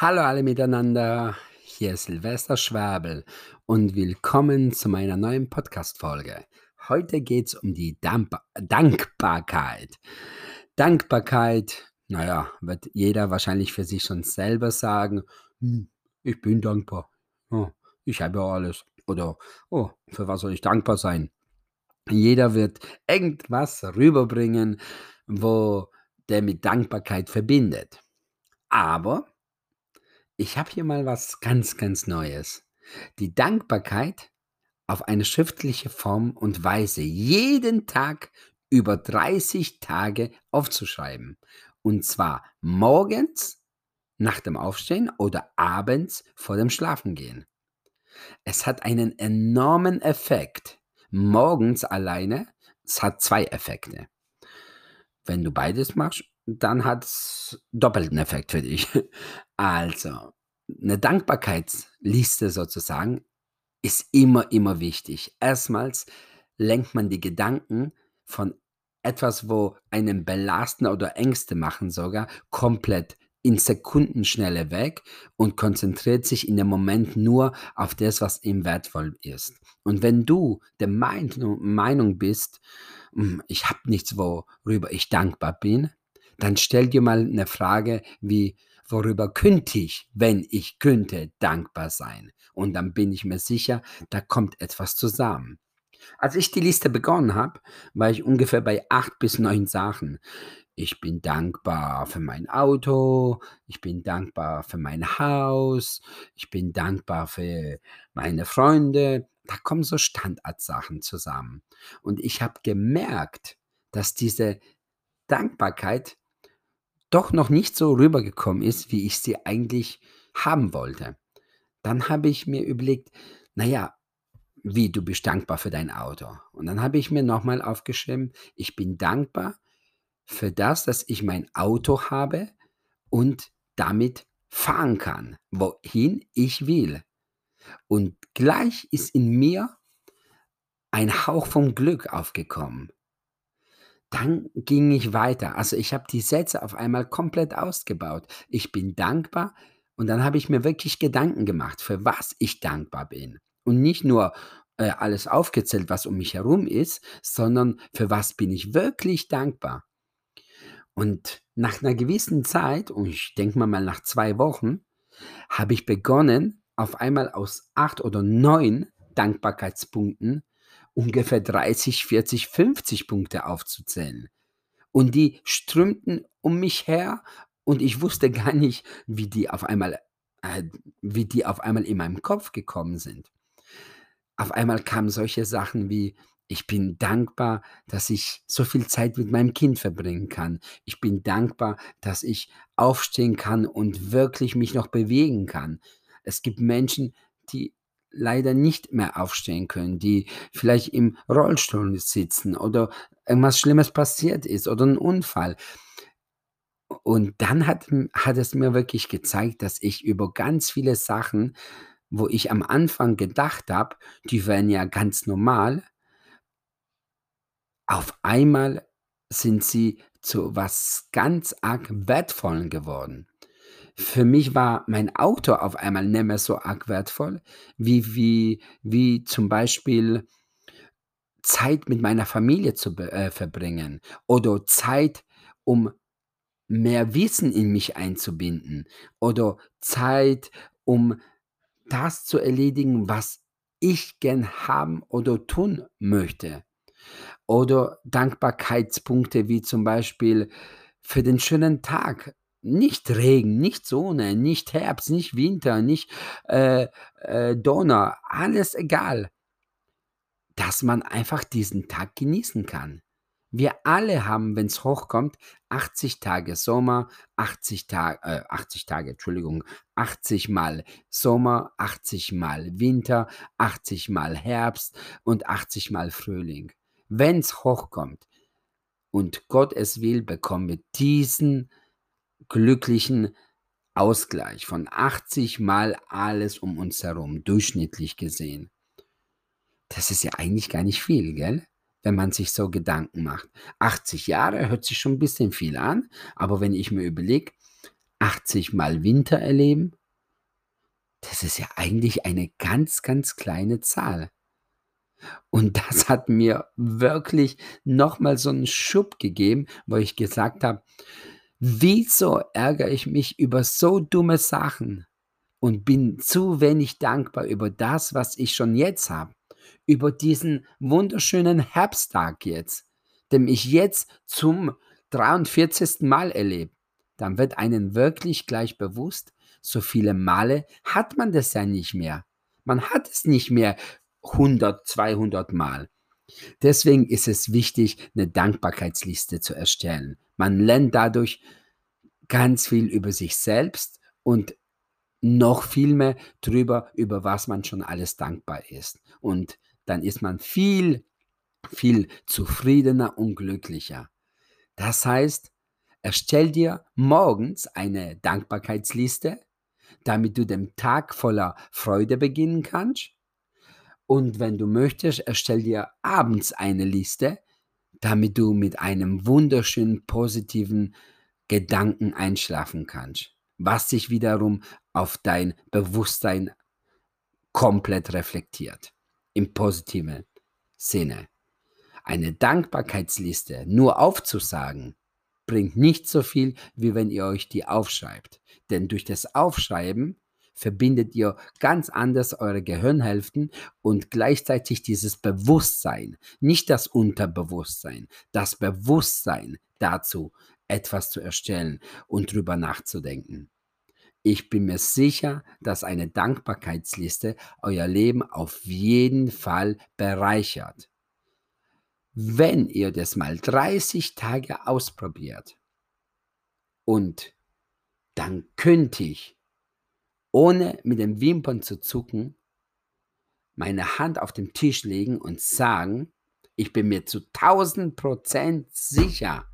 Hallo alle miteinander, hier ist Silvester Schwabel und willkommen zu meiner neuen Podcast-Folge. Heute geht es um die Damp Dankbarkeit. Dankbarkeit, naja, wird jeder wahrscheinlich für sich schon selber sagen, hm, ich bin dankbar, oh, ich habe ja alles. Oder, oh, für was soll ich dankbar sein? Jeder wird irgendwas rüberbringen, wo der mit Dankbarkeit verbindet. Aber ich habe hier mal was ganz, ganz Neues. Die Dankbarkeit auf eine schriftliche Form und Weise jeden Tag über 30 Tage aufzuschreiben. Und zwar morgens nach dem Aufstehen oder abends vor dem Schlafengehen. Es hat einen enormen Effekt. Morgens alleine, es hat zwei Effekte. Wenn du beides machst, dann hat es doppelten Effekt für dich. Also, eine Dankbarkeitsliste sozusagen ist immer, immer wichtig. Erstmals lenkt man die Gedanken von etwas, wo einen belasten oder Ängste machen sogar, komplett in Sekundenschnelle weg und konzentriert sich in dem Moment nur auf das, was ihm wertvoll ist. Und wenn du der Meinung bist, hm, ich habe nichts, worüber ich dankbar bin, dann stell dir mal eine Frage wie, worüber könnte ich, wenn ich könnte, dankbar sein? Und dann bin ich mir sicher, da kommt etwas zusammen. Als ich die Liste begonnen habe, war ich ungefähr bei acht bis neun Sachen. Ich bin dankbar für mein Auto, ich bin dankbar für mein Haus, ich bin dankbar für meine Freunde. Da kommen so Standardsachen zusammen. Und ich habe gemerkt, dass diese Dankbarkeit doch noch nicht so rübergekommen ist, wie ich sie eigentlich haben wollte. Dann habe ich mir überlegt, naja, wie du bist dankbar für dein Auto. Und dann habe ich mir nochmal aufgeschrieben, ich bin dankbar für das, dass ich mein Auto habe und damit fahren kann, wohin ich will. Und gleich ist in mir ein Hauch vom Glück aufgekommen. Dann ging ich weiter. Also ich habe die Sätze auf einmal komplett ausgebaut. Ich bin dankbar und dann habe ich mir wirklich Gedanken gemacht, für was ich dankbar bin. Und nicht nur äh, alles aufgezählt, was um mich herum ist, sondern für was bin ich wirklich dankbar. Und nach einer gewissen Zeit, und ich denke mal nach zwei Wochen, habe ich begonnen, auf einmal aus acht oder neun Dankbarkeitspunkten ungefähr 30, 40, 50 Punkte aufzuzählen. Und die strömten um mich her und ich wusste gar nicht, wie die auf einmal, äh, wie die auf einmal in meinem Kopf gekommen sind. Auf einmal kamen solche Sachen wie, ich bin dankbar, dass ich so viel Zeit mit meinem Kind verbringen kann. Ich bin dankbar, dass ich aufstehen kann und wirklich mich noch bewegen kann. Es gibt Menschen, die leider nicht mehr aufstehen können, die vielleicht im Rollstuhl sitzen oder irgendwas Schlimmes passiert ist oder ein Unfall. Und dann hat, hat es mir wirklich gezeigt, dass ich über ganz viele Sachen, wo ich am Anfang gedacht habe, die wären ja ganz normal, auf einmal sind sie zu was ganz arg Wertvollen geworden. Für mich war mein Auto auf einmal nicht mehr so arg wertvoll, wie wie wie zum Beispiel Zeit mit meiner Familie zu äh, verbringen oder Zeit, um mehr Wissen in mich einzubinden oder Zeit, um das zu erledigen, was ich gern haben oder tun möchte. Oder Dankbarkeitspunkte wie zum Beispiel für den schönen Tag, nicht Regen, nicht Sonne, nicht Herbst, nicht Winter, nicht äh, äh, Donner, alles egal. Dass man einfach diesen Tag genießen kann. Wir alle haben, wenn es hochkommt, 80 Tage Sommer, 80 Tage, äh, 80 Tage, Entschuldigung, 80 mal Sommer, 80 mal Winter, 80 mal Herbst und 80 mal Frühling. Wenn es hochkommt und Gott es will, bekommen wir diesen glücklichen Ausgleich von 80 mal alles um uns herum, durchschnittlich gesehen. Das ist ja eigentlich gar nicht viel, gell? Wenn man sich so Gedanken macht. 80 Jahre hört sich schon ein bisschen viel an, aber wenn ich mir überlege, 80 Mal Winter erleben? Das ist ja eigentlich eine ganz, ganz kleine Zahl. Und das hat mir wirklich nochmal so einen Schub gegeben, wo ich gesagt habe, wieso ärgere ich mich über so dumme Sachen und bin zu wenig dankbar über das, was ich schon jetzt habe, über diesen wunderschönen Herbsttag jetzt, den ich jetzt zum 43. Mal erlebe. Dann wird einem wirklich gleich bewusst, so viele Male hat man das ja nicht mehr. Man hat es nicht mehr 100, 200 Mal. Deswegen ist es wichtig, eine Dankbarkeitsliste zu erstellen. Man lernt dadurch ganz viel über sich selbst und noch viel mehr darüber, über was man schon alles dankbar ist. Und dann ist man viel, viel zufriedener und glücklicher. Das heißt, erstell dir morgens eine Dankbarkeitsliste, damit du den Tag voller Freude beginnen kannst. Und wenn du möchtest, erstell dir abends eine Liste, damit du mit einem wunderschönen positiven Gedanken einschlafen kannst, was sich wiederum auf dein Bewusstsein komplett reflektiert, im positiven Sinne. Eine Dankbarkeitsliste nur aufzusagen, bringt nicht so viel, wie wenn ihr euch die aufschreibt. Denn durch das Aufschreiben verbindet ihr ganz anders eure Gehirnhälften und gleichzeitig dieses Bewusstsein, nicht das Unterbewusstsein, das Bewusstsein dazu, etwas zu erstellen und drüber nachzudenken. Ich bin mir sicher, dass eine Dankbarkeitsliste euer Leben auf jeden Fall bereichert. Wenn ihr das mal 30 Tage ausprobiert und dann könnte ich, ohne mit den Wimpern zu zucken, meine Hand auf den Tisch legen und sagen, ich bin mir zu 1000 Prozent sicher,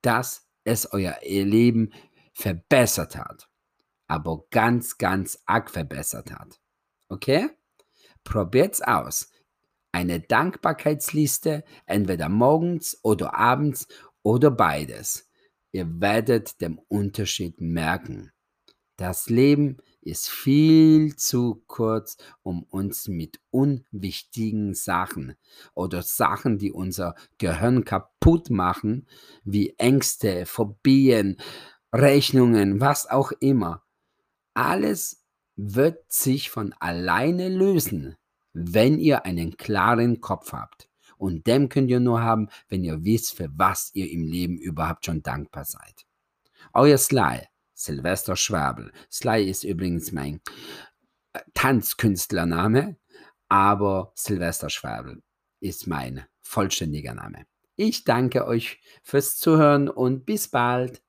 dass es euer Leben verbessert hat. Aber ganz, ganz arg verbessert hat. Okay? Probiert's aus eine Dankbarkeitsliste, entweder morgens oder abends oder beides. Ihr werdet den Unterschied merken. Das Leben ist viel zu kurz, um uns mit unwichtigen Sachen oder Sachen, die unser Gehirn kaputt machen, wie Ängste, Phobien, Rechnungen, was auch immer. Alles wird sich von alleine lösen, wenn ihr einen klaren Kopf habt. Und dem könnt ihr nur haben, wenn ihr wisst, für was ihr im Leben überhaupt schon dankbar seid. Euer Sly, Silvester Schwabel. Sly ist übrigens mein äh, Tanzkünstlername, aber Silvester Schwabel ist mein vollständiger Name. Ich danke euch fürs Zuhören und bis bald.